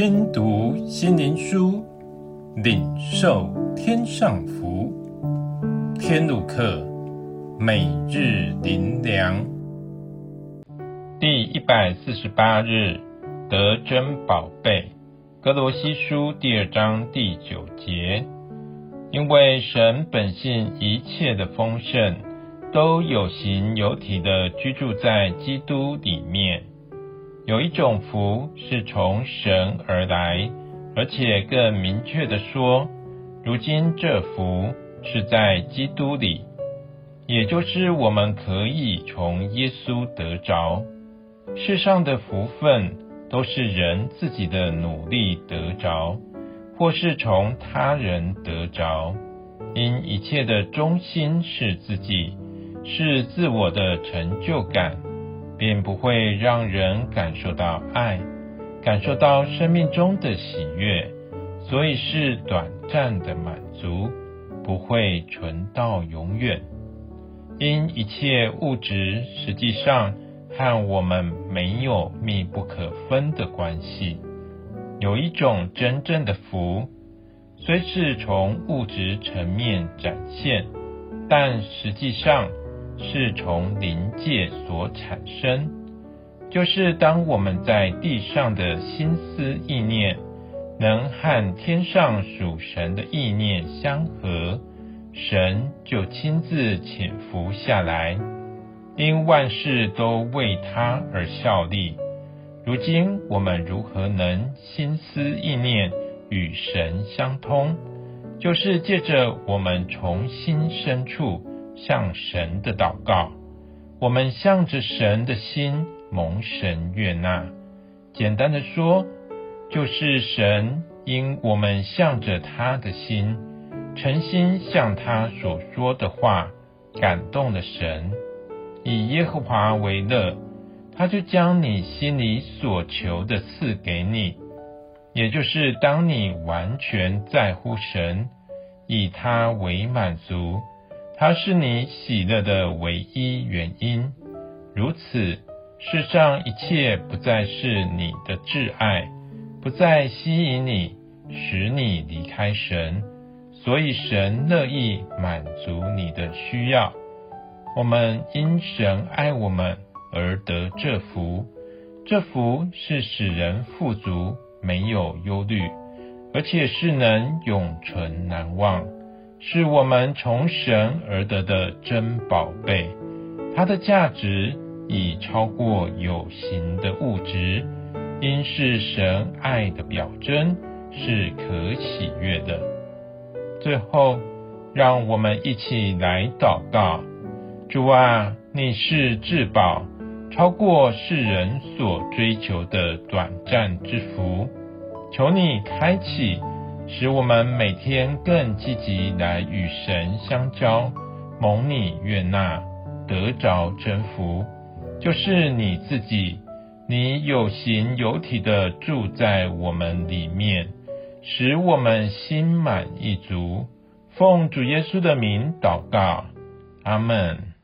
听读心灵书，领受天上福。天路客，每日灵粮，第一百四十八日，得珍宝贝。格罗西书第二章第九节，因为神本性一切的丰盛，都有形有体的居住在基督里面。有一种福是从神而来，而且更明确地说，如今这福是在基督里，也就是我们可以从耶稣得着。世上的福分都是人自己的努力得着，或是从他人得着，因一切的中心是自己，是自我的成就感。便不会让人感受到爱，感受到生命中的喜悦，所以是短暂的满足，不会存到永远。因一切物质实际上和我们没有密不可分的关系。有一种真正的福，虽是从物质层面展现，但实际上，是从灵界所产生，就是当我们在地上的心思意念，能和天上属神的意念相合，神就亲自潜伏下来，因万事都为他而效力。如今我们如何能心思意念与神相通？就是借着我们从心深处。向神的祷告，我们向着神的心蒙神悦纳。简单的说，就是神因我们向着他的心，诚心向他所说的话，感动了神。以耶和华为乐，他就将你心里所求的赐给你。也就是当你完全在乎神，以他为满足。他是你喜乐的唯一原因，如此，世上一切不再是你的挚爱，不再吸引你，使你离开神，所以神乐意满足你的需要。我们因神爱我们而得这福，这福是使人富足，没有忧虑，而且是能永存难忘。是我们从神而得的珍宝贝，它的价值已超过有形的物质，因是神爱的表征，是可喜悦的。最后，让我们一起来祷告：主啊，你是至宝，超过世人所追求的短暂之福，求你开启。使我们每天更积极来与神相交，蒙你悦纳，得着征服，就是你自己，你有形有体的住在我们里面，使我们心满意足。奉主耶稣的名祷告，阿门。